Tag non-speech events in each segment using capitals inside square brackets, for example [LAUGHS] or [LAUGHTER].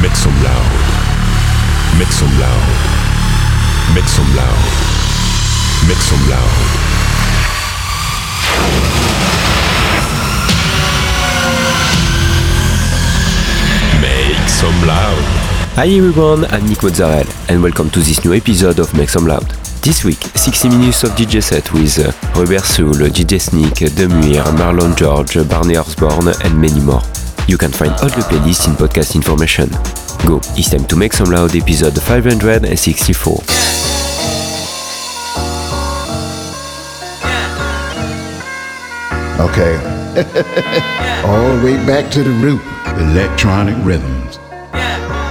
Make some loud. Make some loud. Make some loud. Make some loud. Make some loud. Hi everyone, I'm Nick Mozzarella and welcome to this new episode of Make Some Loud. This week, 60 minutes of DJ set with uh, Robert Soul, DJ Sneak, Demuir, Marlon George, Barney Osborne and many more. You can find all the playlists in podcast information. Go, it's time to Make Some Loud episode 564. Okay. [LAUGHS] All the way back to the root. Electronic rhythms.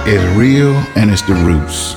It's real and it's the roots.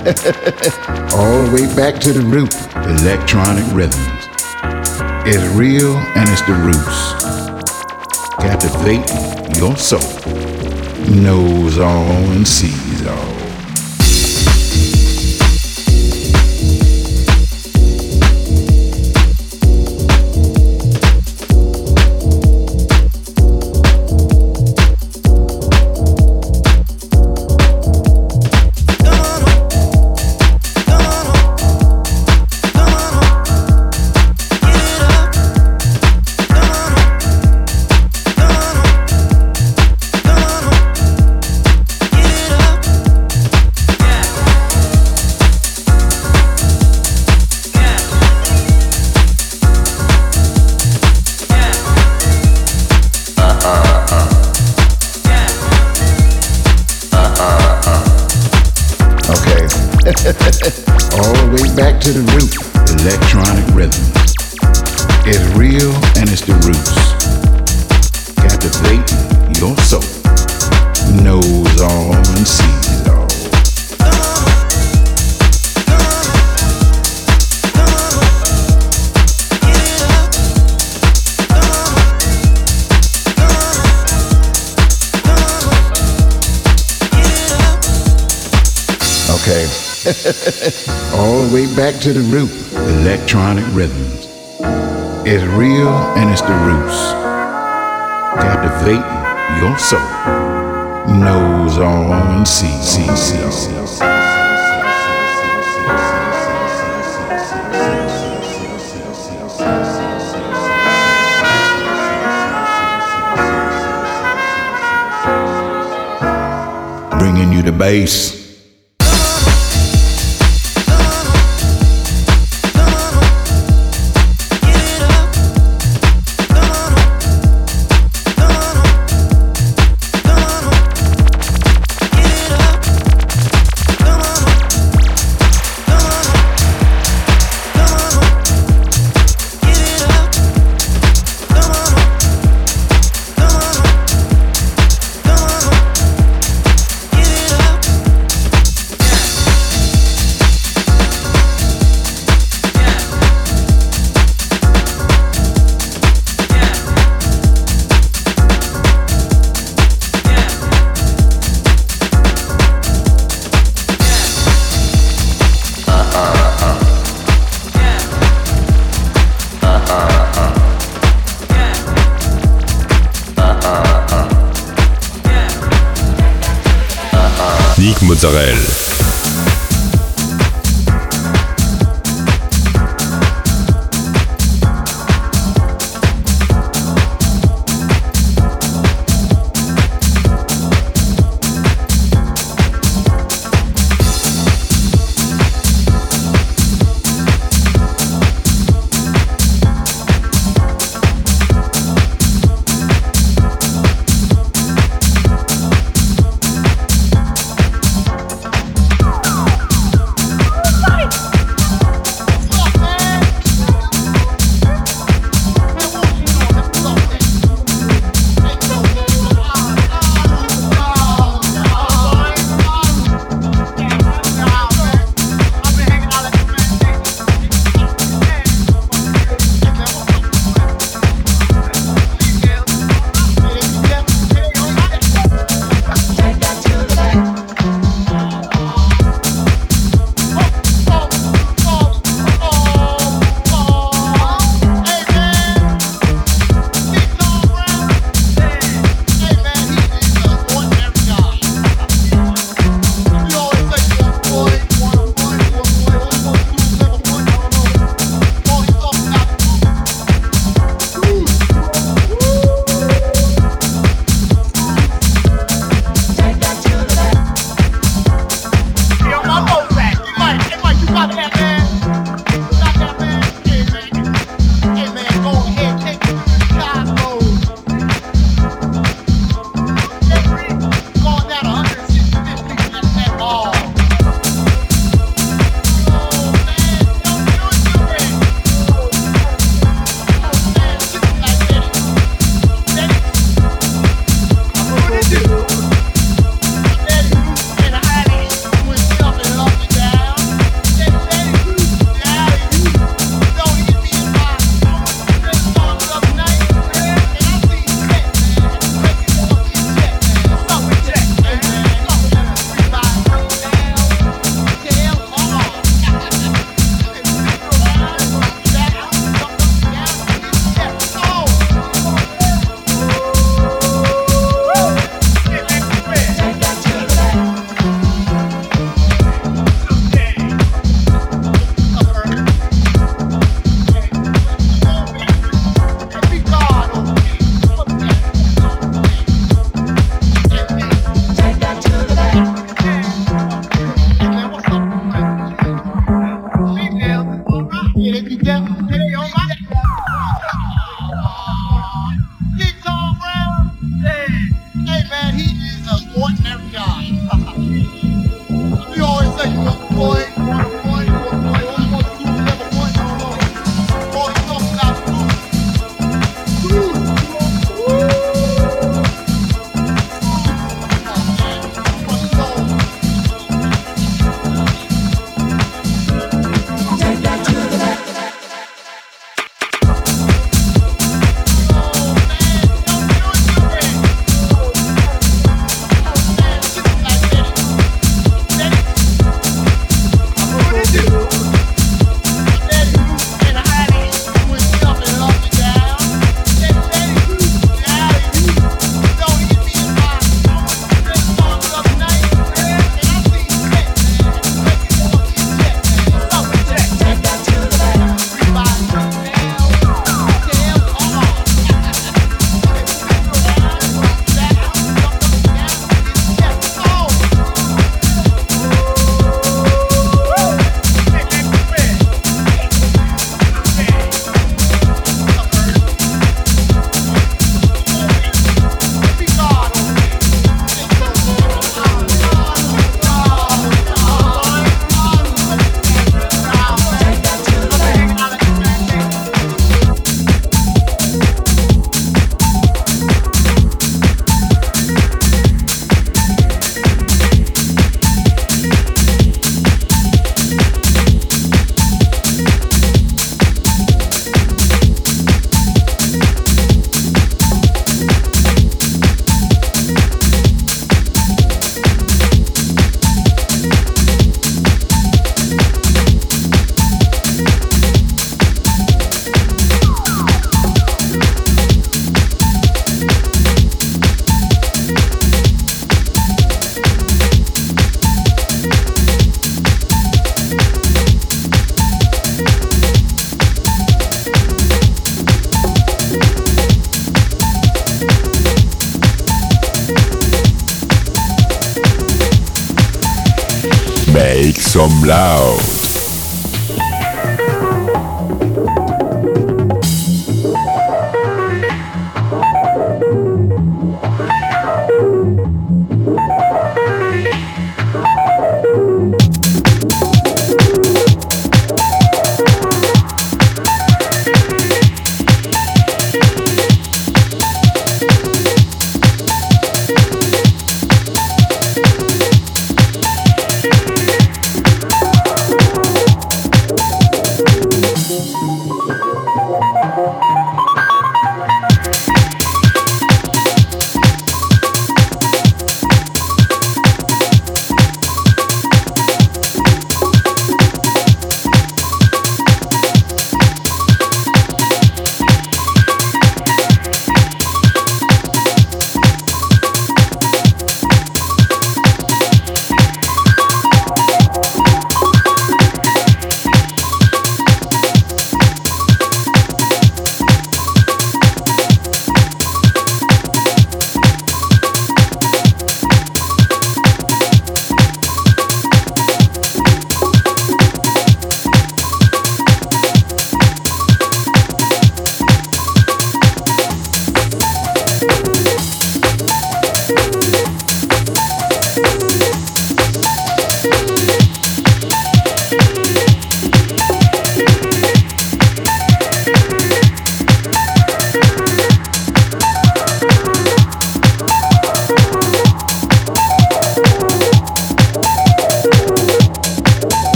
[LAUGHS] All the way back to the root. Electronic rhythms. It's real and it's the roots. Captivate your soul. Knows all and sees all. To the root. Electronic rhythms. It's real and it's the roots. Captivate your soul. Knows all and sees, sees, sees, sees. Bringing you the bass. kulturell.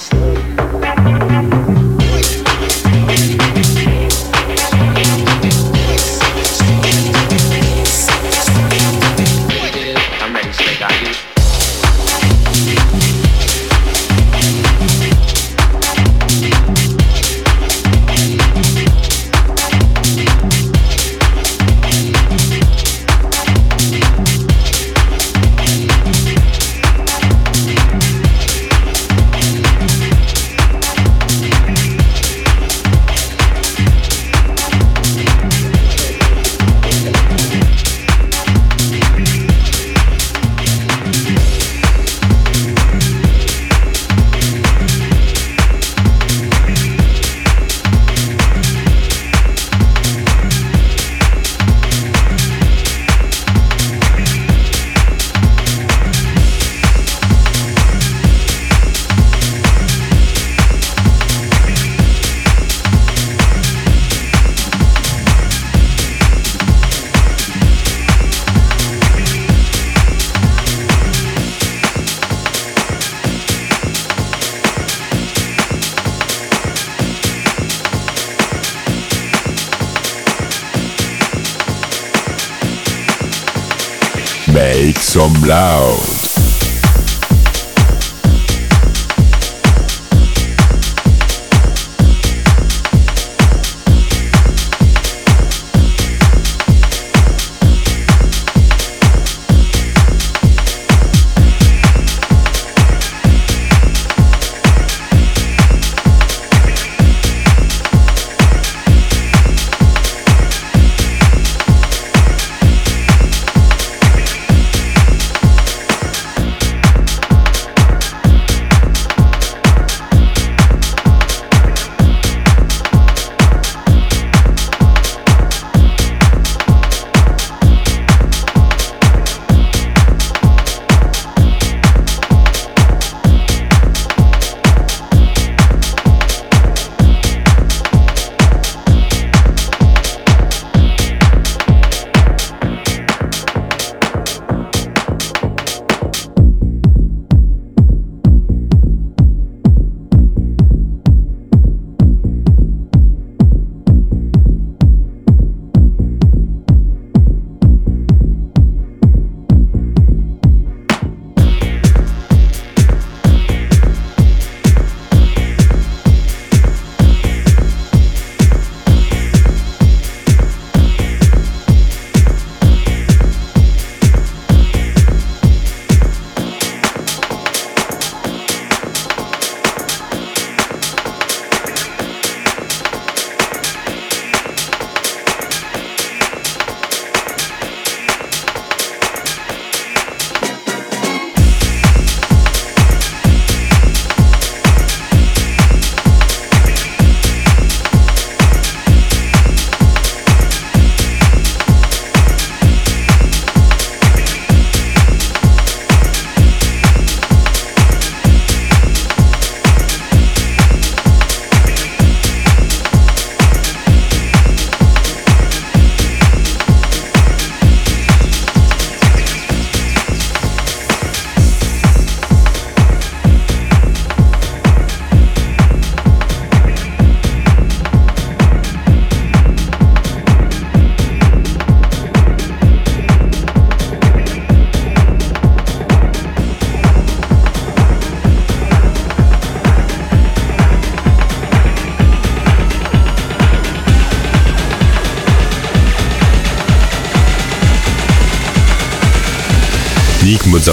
Some loud.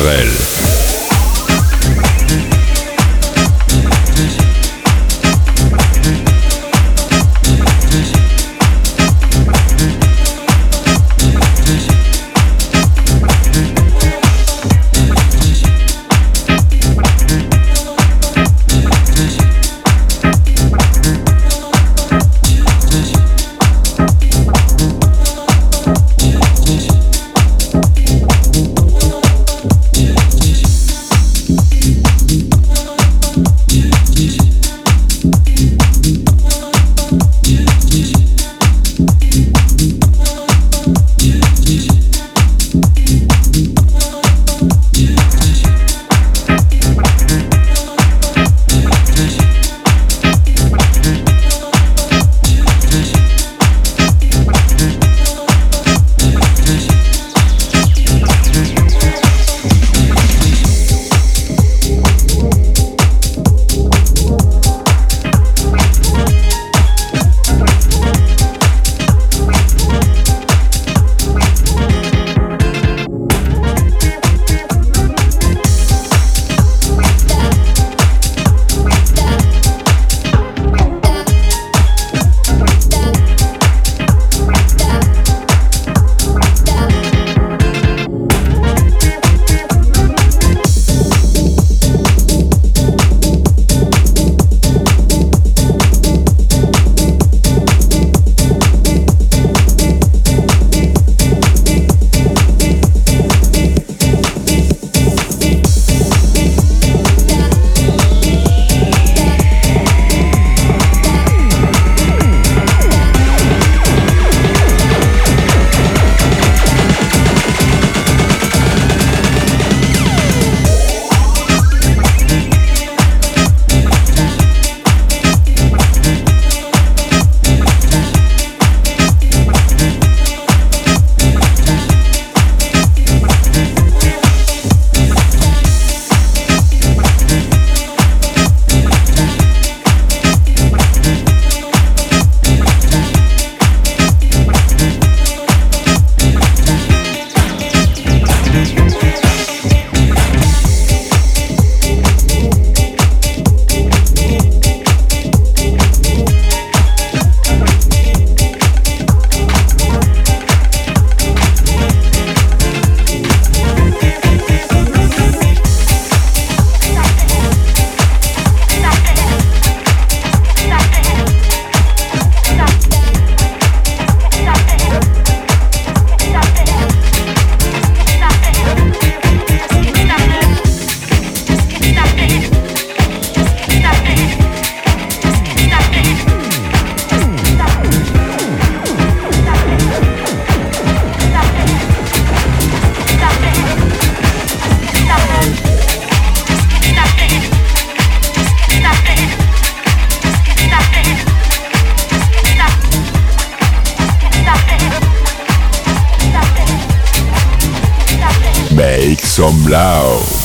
Nick some loud.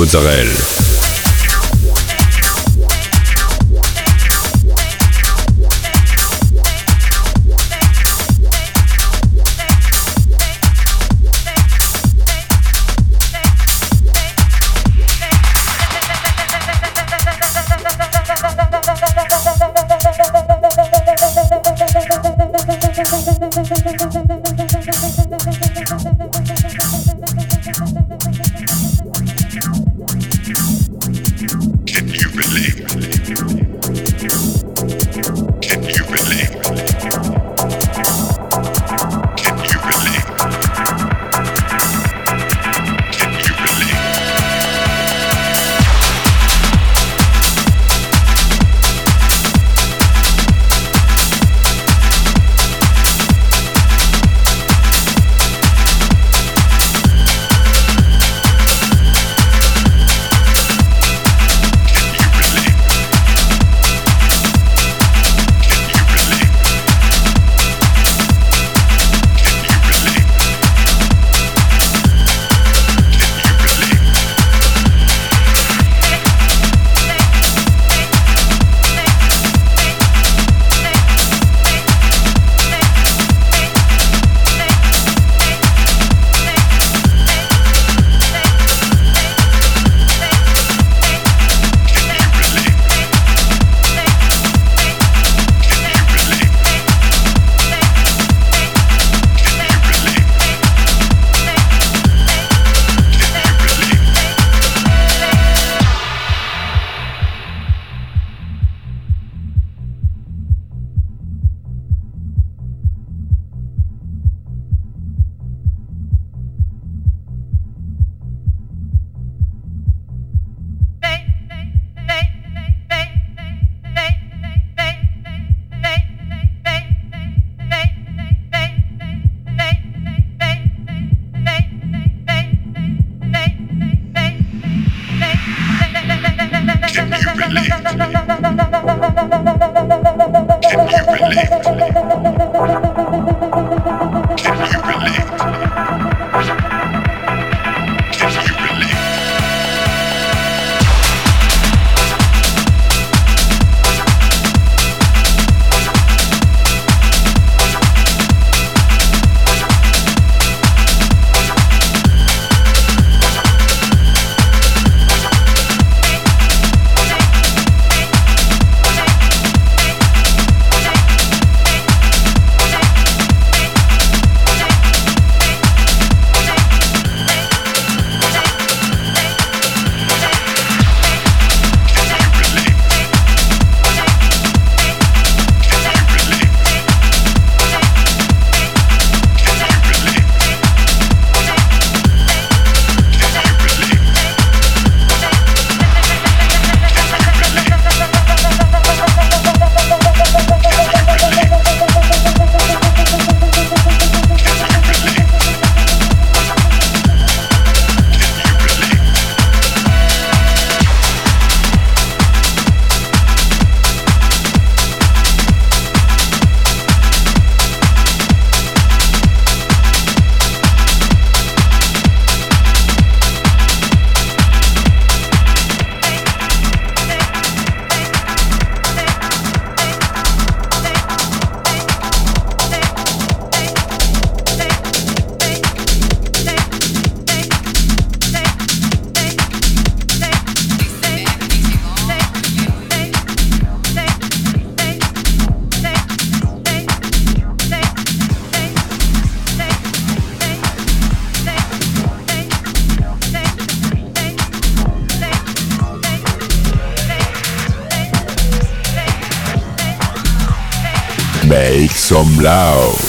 Mozzarella. Blau.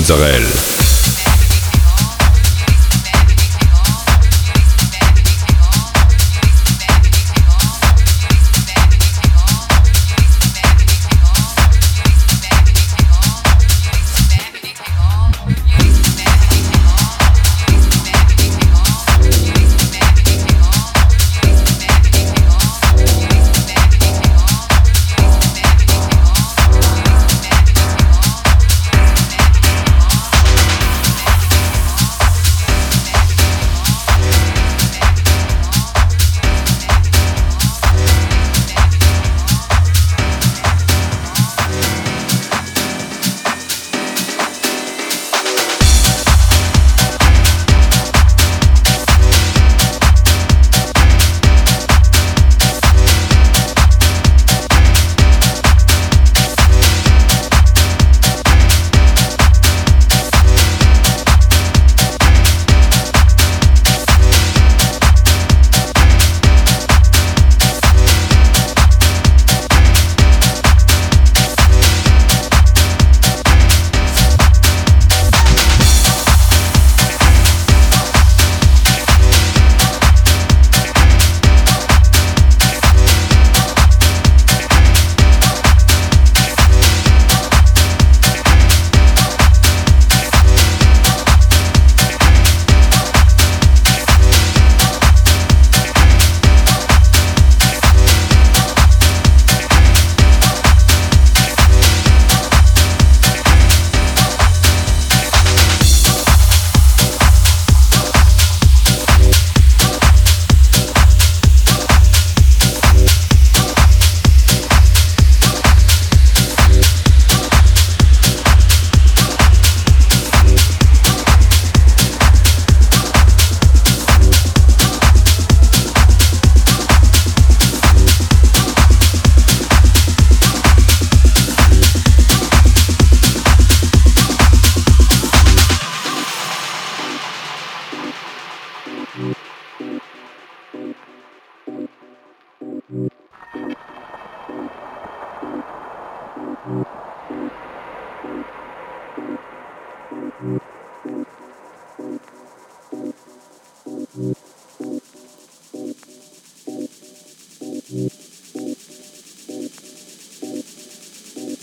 Mozzarella.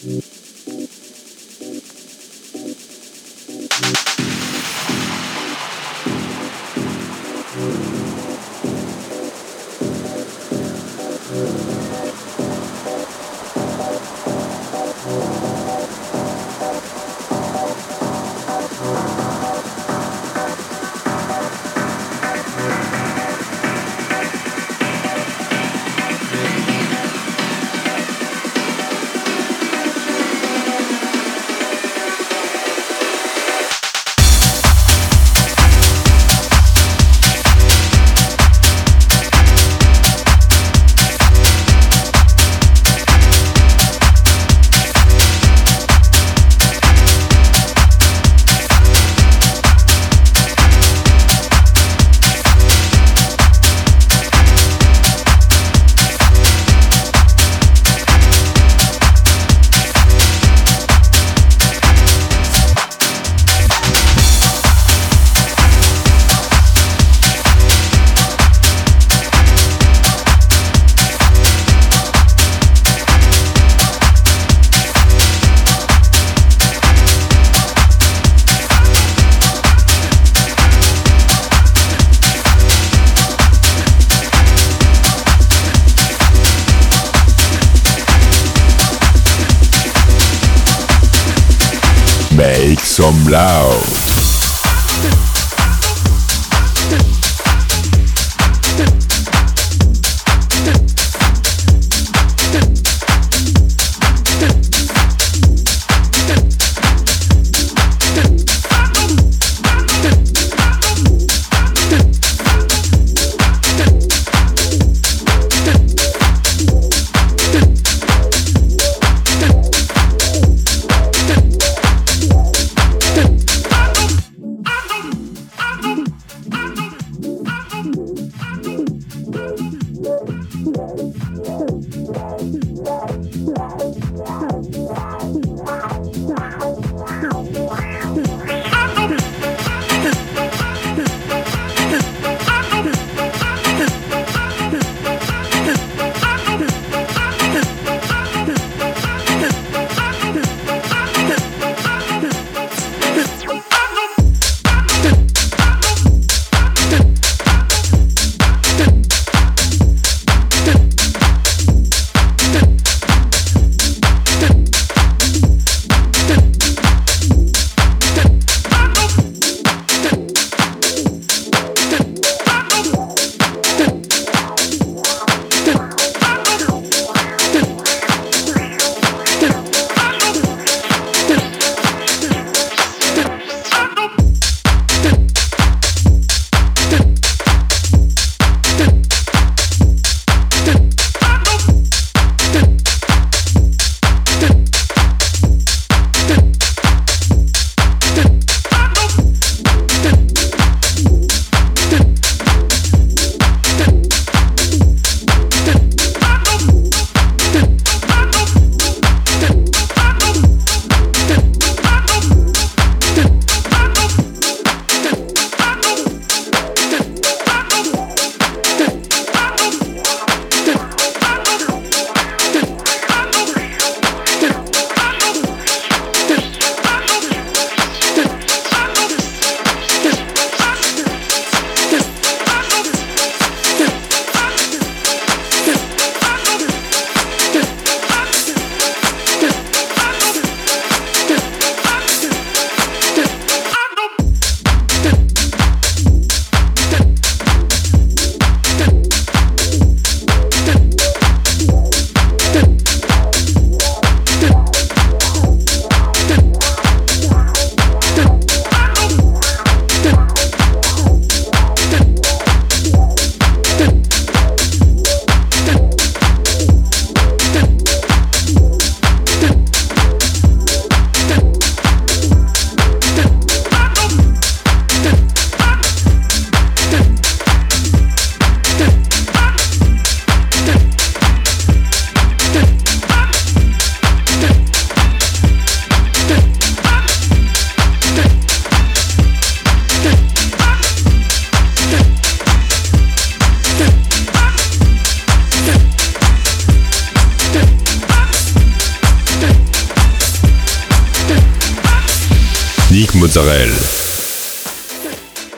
Nick Mozzarella.